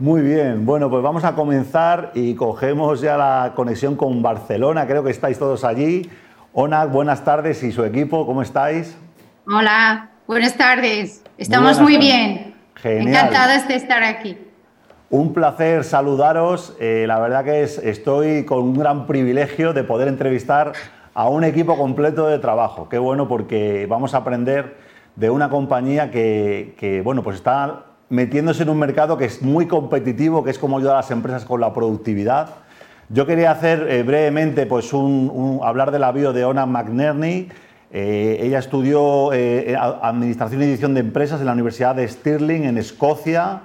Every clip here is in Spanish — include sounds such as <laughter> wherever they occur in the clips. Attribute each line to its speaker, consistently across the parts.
Speaker 1: Muy bien, bueno, pues vamos a comenzar y cogemos ya la conexión con Barcelona, creo que estáis todos allí. Ona, buenas tardes y su equipo, ¿cómo estáis?
Speaker 2: Hola, buenas tardes, estamos muy, bien. Genial. Encantadas de estar aquí.
Speaker 1: Un placer saludaros, eh, la verdad que es, estoy con un gran privilegio de poder entrevistar a un equipo completo de trabajo. Qué bueno porque vamos a aprender de una compañía que, que bueno, pues está metiéndose en un mercado que es muy competitivo, que es como ayudar a las empresas con la productividad. Yo quería hacer eh, brevemente, pues, un, hablar de la bio de Ona McNerney. Eh, ella estudió eh, Administración y Edición de Empresas en la Universidad de Stirling, en Escocia,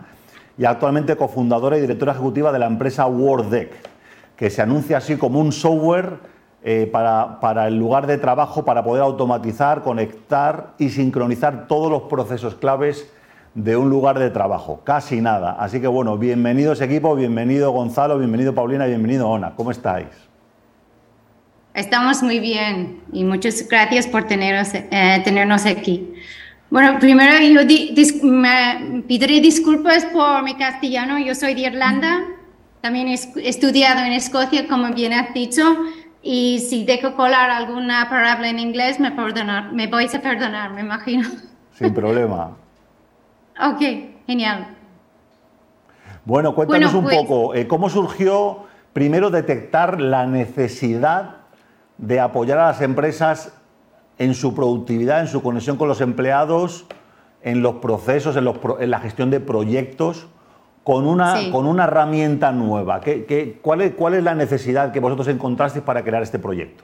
Speaker 1: y actualmente cofundadora y directora ejecutiva de la empresa WordDeck, que se anuncia así como un software para, para el lugar de trabajo para poder automatizar, conectar y sincronizar todos los procesos claves de un lugar de trabajo, casi nada. Así que bueno, bienvenidos equipo, bienvenido Gonzalo, bienvenido Paulina, bienvenido Ona. ¿Cómo estáis?
Speaker 2: Estamos muy bien y muchas gracias por tenernos, eh, tenernos aquí. Bueno, primero yo me pediré disculpas por mi castellano. Yo soy de Irlanda, también he estudiado en Escocia, como bien has dicho, y si dejo colar alguna palabra en inglés, me, perdonar, me vais a perdonar, me imagino.
Speaker 1: Sin problema.
Speaker 2: Ok, genial.
Speaker 1: Bueno, cuéntanos un pues- poco, eh, ¿cómo surgió primero detectar la necesidad de apoyar a las empresas en su productividad, en su conexión con los empleados, en los procesos, en, la gestión de proyectos, con una, con una herramienta nueva? cuál, es, ¿Cuál es la necesidad que vosotros encontrasteis para crear este proyecto?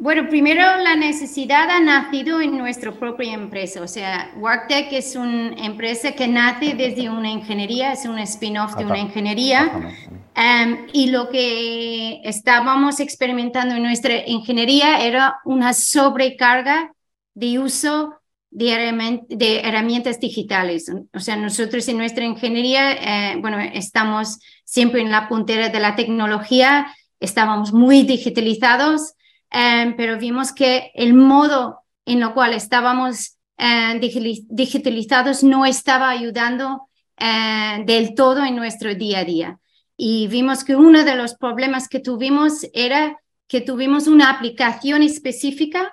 Speaker 2: Bueno, primero la necesidad ha nacido en nuestra propia empresa. O sea, WorkTech es una empresa que nace desde una ingeniería, es un spin-off de una ingeniería. Em, y lo que estábamos experimentando en nuestra ingeniería era una sobrecarga de uso de, de herramientas digitales. O sea, nosotros en nuestra ingeniería, eh, bueno, estamos siempre en la puntera de la tecnología, estábamos muy digitalizados Em, pero vimos que el modo en lo cual estábamos eh, digitalizados no estaba ayudando eh, del todo en nuestro día a día. Y vimos que uno de los problemas que tuvimos era que tuvimos una aplicación específica,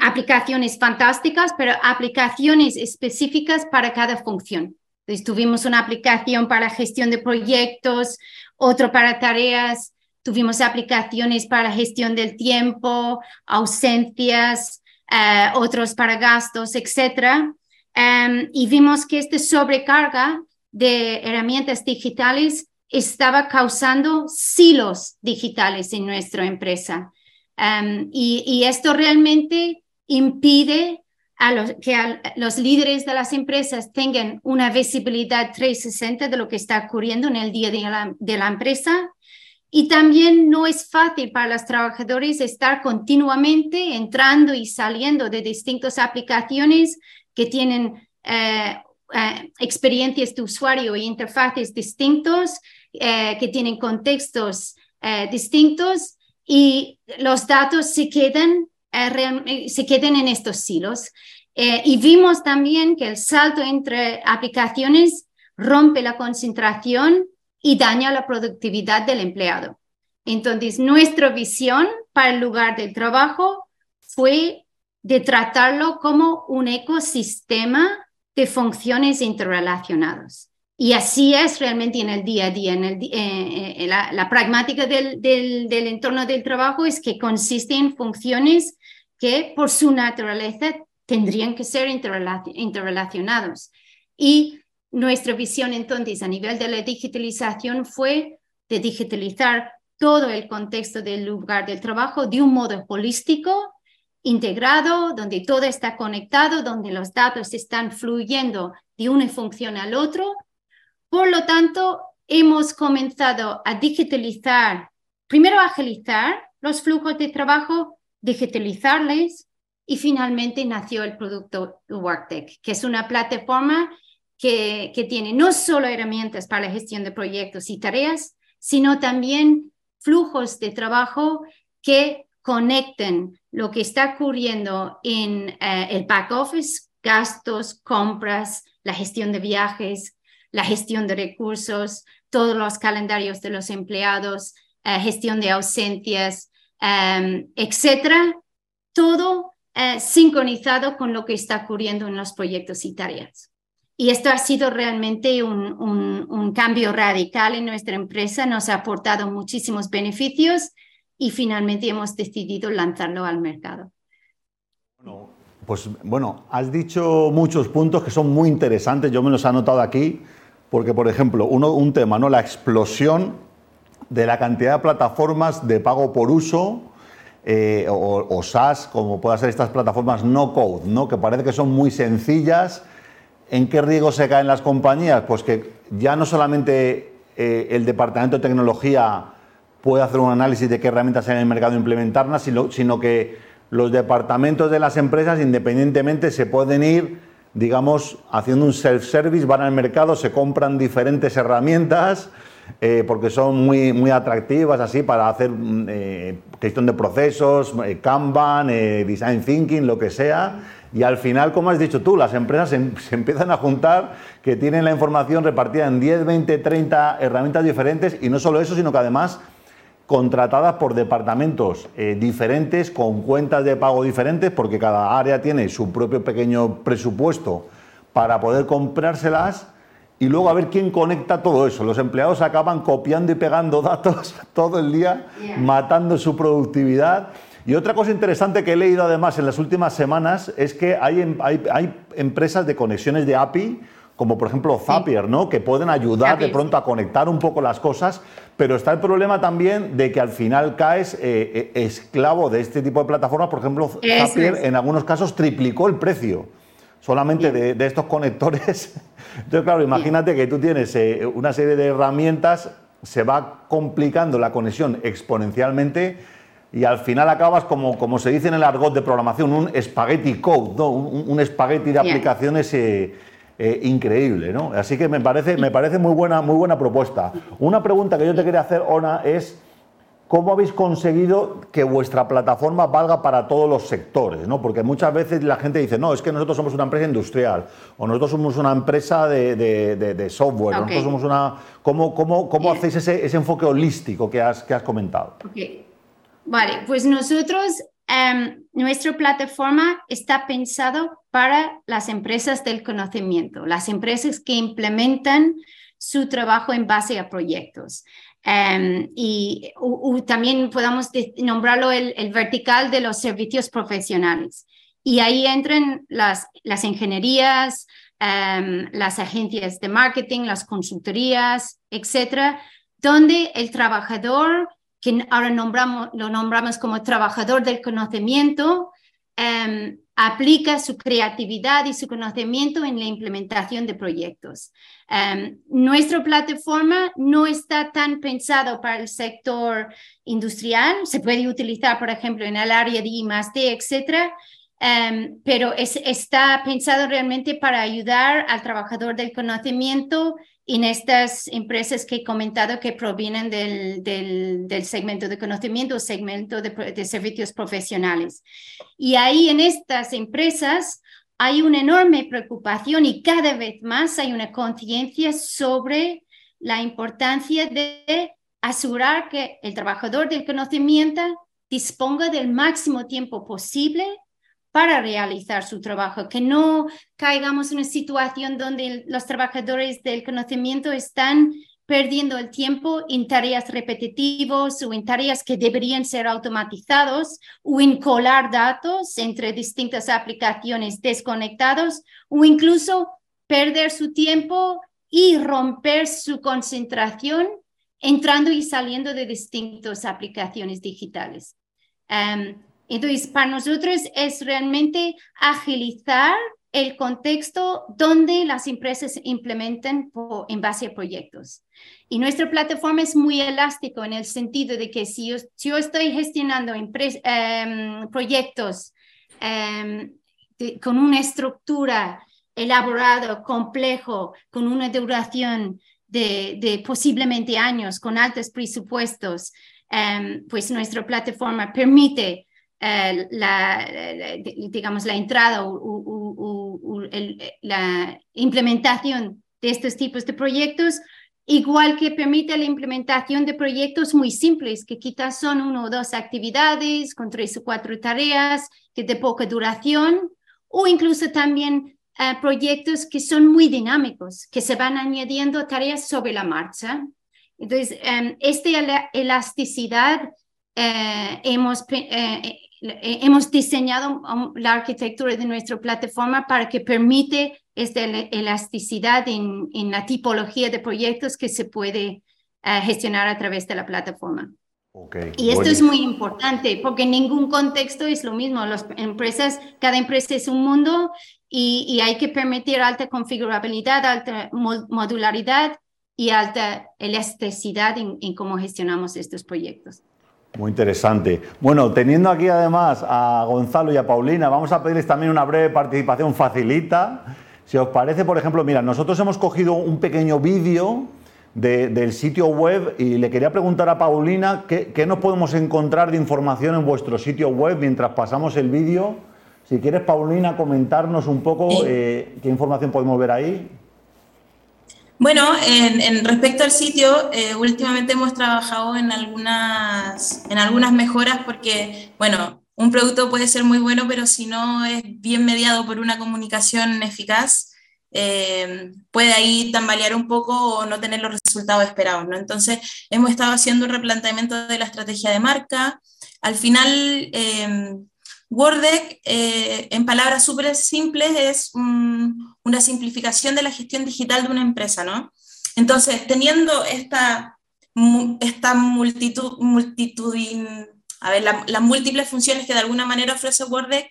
Speaker 2: aplicaciones fantásticas, pero aplicaciones específicas para cada función. Entonces, tuvimos una aplicación para gestión de proyectos, otro para tareas Tuvimos aplicaciones para gestión del tiempo, ausencias, eh, otros para gastos, etc. Em, y vimos que esta sobrecarga de herramientas digitales estaba causando silos digitales en nuestra empresa. Em, y, esto realmente impide a los, que los líderes de las empresas tengan una visibilidad 360 de lo que está ocurriendo en el día de la, de la empresa y también no es fácil para los trabajadores estar continuamente entrando y saliendo de distintas aplicaciones que tienen eh, eh, experiencias de usuario e interfaces distintos, eh, que tienen contextos distintos y los datos se quedan, se quedan en estos silos. y vimos también que el salto entre aplicaciones rompe la concentración y daña la productividad del empleado. Entonces, nuestra visión para el lugar del trabajo fue de tratarlo como un ecosistema de funciones interrelacionadas. Y así es realmente en el día a día. En, el, eh, eh, la, pragmática del, del, del, entorno del trabajo es que consiste en funciones que por su naturaleza tendrían que ser interrelacionados. Y nuestra visión entonces a nivel de la digitalización fue de digitalizar todo el contexto del lugar del trabajo de un modo holístico, integrado, donde todo está conectado, donde los datos están fluyendo de una función al otro. Por lo tanto, hemos comenzado a digitalizar, primero agilizar los flujos de trabajo, digitalizarles y finalmente nació el producto WorkTech, que es una plataforma que, tiene no solo herramientas para la gestión de proyectos y tareas, sino también flujos de trabajo que conecten lo que está ocurriendo en eh, el back office, gastos, compras, la gestión de viajes, la gestión de recursos, todos los calendarios de los empleados, eh, gestión de ausencias, em, etcétera, todo eh, sincronizado con lo que está ocurriendo en los proyectos y tareas. Y esto ha sido realmente un, un, cambio radical en nuestra empresa, nos ha aportado muchísimos beneficios y finalmente hemos decidido lanzarlo al mercado.
Speaker 1: Bueno, pues bueno, has dicho muchos puntos que son muy interesantes, yo me los he anotado aquí, porque por ejemplo, uno, un tema, ¿no? la explosión de la cantidad de plataformas de pago por uso eh, o, o, SaaS, como puedan ser estas plataformas no code, ¿no? que parece que son muy sencillas ¿En qué riesgo se caen las compañías? Pues que ya no solamente eh, el departamento de tecnología puede hacer un análisis de qué herramientas hay en el mercado e implementarlas, sino, que los departamentos de las empresas independientemente se pueden ir, digamos, haciendo un self-service, van al mercado, se compran diferentes herramientas eh, porque son muy, muy atractivas así para hacer mm, eh, gestión de procesos, Kanban, design thinking, lo que sea. Y al final, como has dicho tú, las empresas se, <laughs> empiezan a juntar que tienen la información repartida en 10, 20, 30 herramientas diferentes y no solo eso, sino que además contratadas por departamentos eh, diferentes, con cuentas de pago diferentes, porque cada área tiene su propio pequeño presupuesto para poder comprárselas y luego a ver quién conecta todo eso. Los empleados acaban copiando y pegando datos <laughs> todo el día, matando su productividad. Y otra cosa interesante que he leído además en las últimas semanas es que hay, em, hay, empresas de conexiones de API, como por ejemplo Zapier, ¿no? que pueden ayudar de pronto a conectar un poco las cosas, pero está el problema también de que al final caes eh, eh, esclavo de este tipo de plataformas. Por ejemplo, Zapier en algunos casos triplicó el precio solamente de, estos conectores. <laughs> Entonces, claro, imagínate que tú tienes eh, una serie de herramientas, se va complicando la conexión exponencialmente y al final acabas como, como se dice en el argot de programación, un spaghetti code, ¿no? un, espagueti de aplicaciones eh, eh, increíble. ¿no? Así que me parece, me parece muy, buena, muy buena propuesta. Una pregunta que yo te quería hacer, Ona, es ¿cómo habéis conseguido que vuestra plataforma valga para todos los sectores? ¿no? Porque muchas veces la gente dice, no, es que nosotros somos una empresa industrial, o nosotros somos una empresa de, de, software, nosotros somos una... ¿Cómo, cómo, cómo hacéis ese, ese, enfoque holístico que has, que has comentado?
Speaker 2: Vale, pues nosotros, em, nuestra plataforma está pensado para las empresas del conocimiento, las empresas que implementan su trabajo en base a proyectos. Em, y también podamos nombrarlo el, vertical de los servicios profesionales. Y ahí entran las, las ingenierías, em, las agencias de marketing, las consultorías, etcétera, donde el trabajador que ahora nombramos, lo nombramos como trabajador del conocimiento, em, aplica su creatividad y su conocimiento en la implementación de proyectos. Um, nuestra plataforma no está tan pensado para el sector industrial, se puede utilizar, por ejemplo, en el área de I D, etcétera, em, pero está pensado realmente para ayudar al trabajador del conocimiento en estas empresas que he comentado que provienen del, del, segmento de conocimiento, segmento de, servicios profesionales. Y ahí en estas empresas hay una enorme preocupación y cada vez más hay una conciencia sobre la importancia de asegurar que el trabajador del conocimiento disponga del máximo tiempo posible para realizar su trabajo, que no caigamos en una situación donde los trabajadores del conocimiento están perdiendo el tiempo en tareas repetitivas o en tareas que deberían ser automatizados o en colar datos entre distintas aplicaciones desconectados o incluso perder su tiempo y romper su concentración entrando y saliendo de distintas aplicaciones digitales. Um, entonces, para nosotros es realmente agilizar el contexto donde las empresas implementan en base a proyectos. Y nuestra plataforma es muy elástico en el sentido de que si yo, estoy gestionando em, proyectos em, con una estructura elaborada, complejo, con una duración de, posiblemente años, con altos presupuestos, em, pues nuestra plataforma permite eh, la, digamos, la entrada o, la implementación de estos tipos de proyectos, igual que permite la implementación de proyectos muy simples, que quizás son uno o dos actividades con tres o cuatro tareas, que de poca duración, o incluso también eh, proyectos que son muy dinámicos, que se van añadiendo tareas sobre la marcha. Entonces, um, esta elasticidad eh, hemos, eh, hemos diseñado la arquitectura de nuestra plataforma para que permite esta elasticidad en, en la tipología de proyectos que se puede gestionar a través de la plataforma. Y esto es muy importante porque en ningún contexto es lo mismo. Las empresas, cada empresa es un mundo y, hay que permitir alta configurabilidad, alta modularidad y alta elasticidad en, cómo gestionamos estos proyectos.
Speaker 1: Muy interesante. Bueno, teniendo aquí además a Gonzalo y a Paulina, vamos a pedirles también una breve participación facilita. Si os parece, por ejemplo, mira, nosotros hemos cogido un pequeño vídeo del sitio web y le quería preguntar a Paulina qué, qué, nos podemos encontrar de información en vuestro sitio web mientras pasamos el vídeo. Si quieres, Paulina, comentarnos un poco eh, qué información podemos ver ahí.
Speaker 3: Bueno, en, respecto al sitio, eh, últimamente hemos trabajado en algunas, en algunas mejoras porque, bueno, un producto puede ser muy bueno, pero si no es bien mediado por una comunicación eficaz, eh, puede ahí tambalear un poco o no tener los resultados esperados, ¿no? Entonces, hemos estado haciendo un replanteamiento de la estrategia de marca. Al final, eh, WordDeck, eh, en palabras súper simples, es una simplificación de la gestión digital de una empresa, ¿no? Entonces, teniendo esta, esta multitud, multitud a ver, las múltiples funciones que de alguna manera ofrece WordDeck,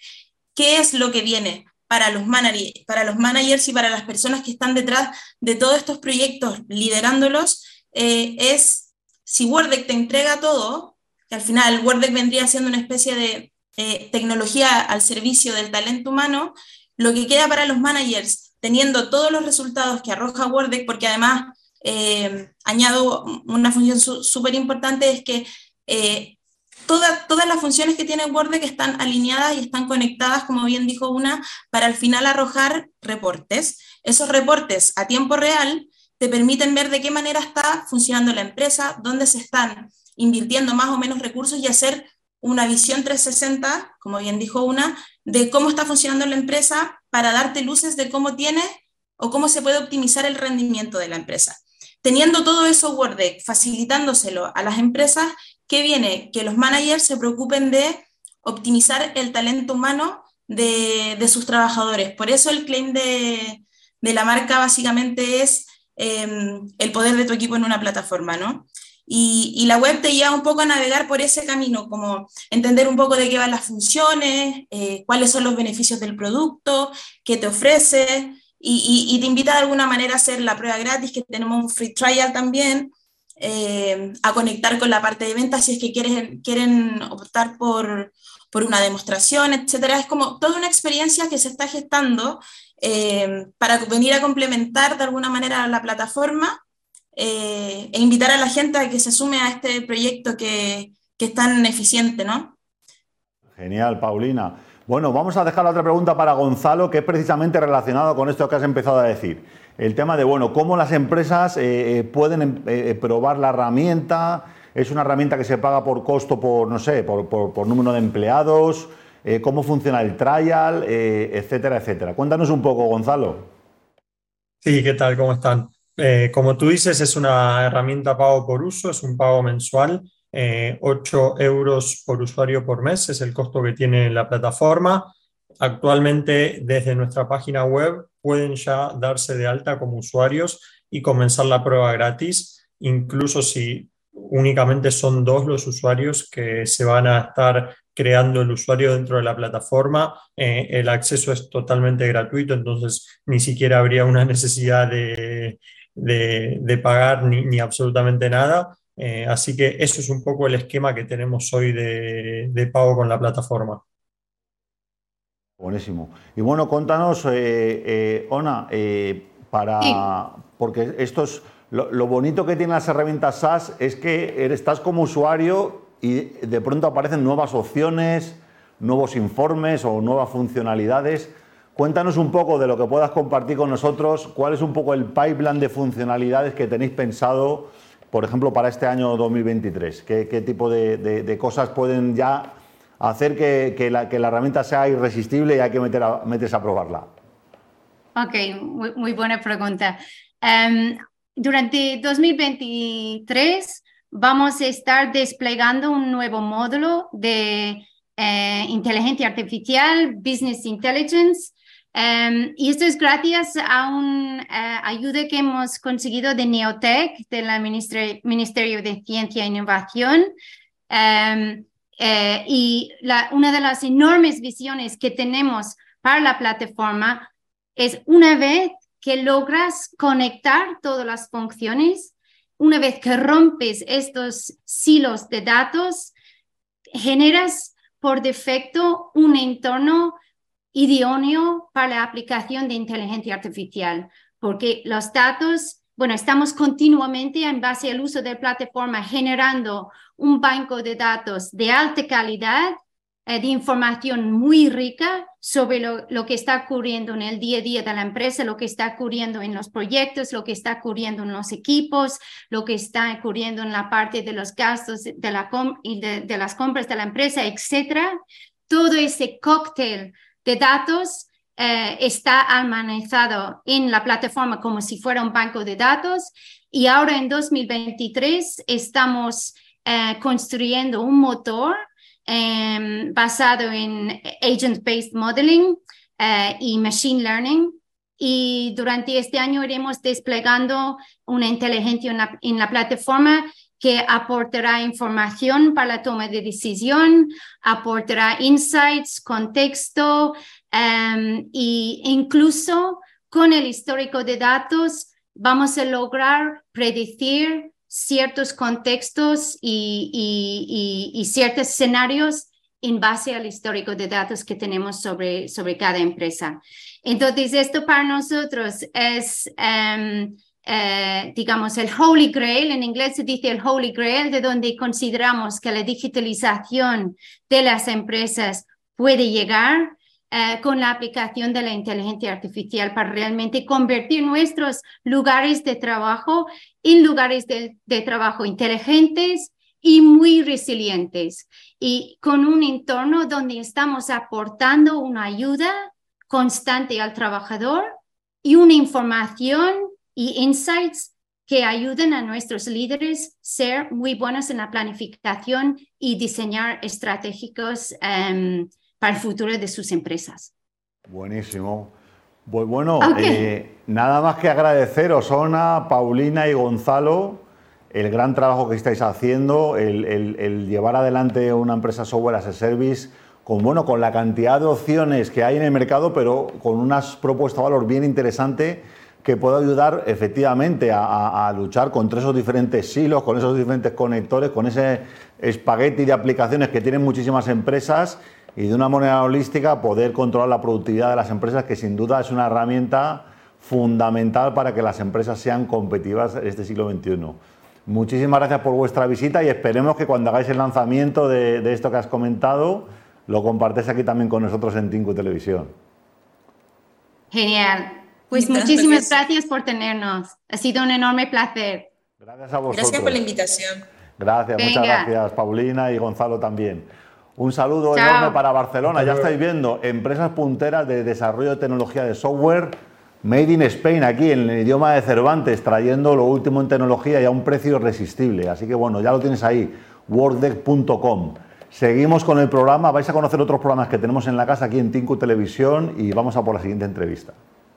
Speaker 3: ¿qué es lo que viene? para los, managers, para los managers y para las personas que están detrás de todos estos proyectos, liderándolos, eh, es si WordDeck te entrega todo, que al final WordDeck vendría siendo una especie de eh, tecnología al servicio del talento humano, lo que queda para los managers, teniendo todos los resultados que arroja WordDeck, porque además eh, añado una función súper importante, es que todas las funciones que tiene Word que están alineadas y están conectadas, como bien dijo una, para al final arrojar reportes. Esos reportes a tiempo real te permiten ver de qué manera está funcionando la empresa, dónde se están invirtiendo más o menos recursos y hacer una visión 360, como bien dijo una, de cómo está funcionando la empresa para darte luces de cómo tiene o cómo se puede optimizar el rendimiento de la empresa. Teniendo todo eso WordDeck, facilitándoselo a las empresas, ¿Qué viene? Que los managers se preocupen de optimizar el talento humano de, sus trabajadores. Por eso el claim de, la marca básicamente es em, el poder de tu equipo en una plataforma, ¿no? Y, la web te lleva un poco a navegar por ese camino, como entender un poco de qué van las funciones, eh, cuáles son los beneficios del producto, qué te ofrece, y, te invita de alguna manera a hacer la prueba gratis, que tenemos un free trial también, eh, a conectar con la parte de ventas si es que quieren, quieren optar por, por una demostración, etcétera. Es como toda una experiencia que se está gestando eh, para venir a complementar de alguna manera la plataforma eh, e invitar a la gente a que se sume a este proyecto que, que es tan eficiente, ¿no?
Speaker 1: Genial, Paulina. Bueno, vamos a dejar la otra pregunta para Gonzalo, que es precisamente relacionado con esto que has empezado a decir el tema de, bueno, cómo las empresas eh, eh, pueden em, eh, probar la herramienta, es una herramienta que se paga por costo, por, no sé, por, número de empleados, cómo funciona el trial, etcétera, etcétera. Cuéntanos un poco, Gonzalo.
Speaker 4: Sí, ¿qué tal? ¿Cómo están? Como tú dices, es una herramienta pago por uso, es un pago mensual. 8 euros por usuario por mes es el costo que tiene la plataforma. Actualmente, desde nuestra página web, pueden ya darse de alta como usuarios y comenzar la prueba gratis, incluso si únicamente son dos los usuarios que se van a estar creando el usuario dentro de la plataforma. Eh, el acceso es totalmente gratuito, entonces ni siquiera habría una necesidad de, pagar ni, absolutamente nada. Eh, así que eso es un poco el esquema que tenemos hoy de pago con la plataforma.
Speaker 1: Buenísimo. Y bueno, contanos, eh, eh, Ona, eh, para. Porque esto es. Lo, bonito que tienen las herramientas SaaS es que estás como usuario y de pronto aparecen nuevas opciones, nuevos informes o nuevas funcionalidades. Cuéntanos un poco de lo que puedas compartir con nosotros, cuál es un poco el pipeline de funcionalidades que tenéis pensado, por ejemplo, para este año 2023. ¿Qué, tipo de, cosas pueden ya hacer que, la, herramienta sea irresistible y hay que meter a, meterse a probarla?
Speaker 2: Ok, muy, buena pregunta. Em, durante 2023 vamos a estar desplegando un nuevo módulo de eh, inteligencia artificial, Business Intelligence. Em, y esto es gracias a una eh, ayuda que hemos conseguido de Neotech, del Ministerio de Ciencia e Innovación. Em, eh, y una de las enormes visiones que tenemos para la plataforma es una vez que logras conectar todas las funciones, una vez que rompes estos silos de datos, generas por defecto un entorno idóneo para la aplicación de inteligencia artificial, porque los datos, bueno, estamos continuamente en base al uso de la plataforma generando un banco de datos de alta calidad eh, de información muy rica sobre lo, que está ocurriendo en el día a día de la empresa, lo que está ocurriendo en los proyectos, lo que está ocurriendo en los equipos, lo que está ocurriendo en la parte de los gastos de, la y de, las compras de la empresa, etcétera. Todo ese cóctel de datos eh, está almacenado en la plataforma como si fuera un banco de datos y ahora en 2023 estamos eh, construyendo un motor Em, basado en agent-based modeling eh, y machine learning. Y durante este año iremos desplegando una inteligencia en la, plataforma que aportará información para la toma de decisión, aportará insights, contexto e incluso con el histórico de datos vamos a lograr predecir ciertos contextos y, ciertos escenarios en base al histórico de datos que tenemos sobre, sobre cada empresa. Entonces, esto para nosotros es, em, eh, digamos, el Holy Grail, en inglés se dice el Holy Grail, de donde consideramos que la digitalización de las empresas puede llegar eh, con la aplicación de la inteligencia artificial para realmente convertir nuestros lugares de trabajo en lugares de, trabajo inteligentes y muy resilientes y con un entorno donde estamos aportando una ayuda constante al trabajador y una información y insights que ayuden a nuestros líderes ser muy buenos en la planificación y diseñar estratégicos em, para el futuro de sus empresas.
Speaker 1: Buenísimo. Pues bueno, eh, nada más que agradeceros, Ona, Paulina y Gonzalo, el gran trabajo que estáis haciendo, el, llevar adelante una empresa software as a service, con, bueno, con la cantidad de opciones que hay en el mercado, pero con unas propuestas de valor bien interesante que puede ayudar efectivamente a, luchar contra esos diferentes silos, con esos diferentes conectores, con ese espagueti de aplicaciones que tienen muchísimas empresas y de una manera holística poder controlar la productividad de las empresas, que sin duda es una herramienta fundamental para que las empresas sean competitivas en este siglo XXI. Muchísimas gracias por vuestra visita y esperemos que cuando hagáis el lanzamiento de, esto que has comentado, lo compartáis aquí también con nosotros en Tinku Televisión.
Speaker 2: Genial. Pues muchísimas gracias por tenernos. Ha sido un enorme placer.
Speaker 1: Gracias a vosotros.
Speaker 3: Gracias por la invitación.
Speaker 1: Gracias, muchas gracias, Paulina y Gonzalo también. Un saludo enorme para Barcelona. Ya estáis viendo empresas punteras de desarrollo de tecnología de software made in Spain aquí en el idioma de Cervantes, trayendo lo último en tecnología y a un precio irresistible. Así que bueno, ya lo tienes ahí, workdeck.com. Seguimos con el programa, vais a conocer otros programas que tenemos en la casa aquí en Tinku Televisión y vamos a por la siguiente entrevista.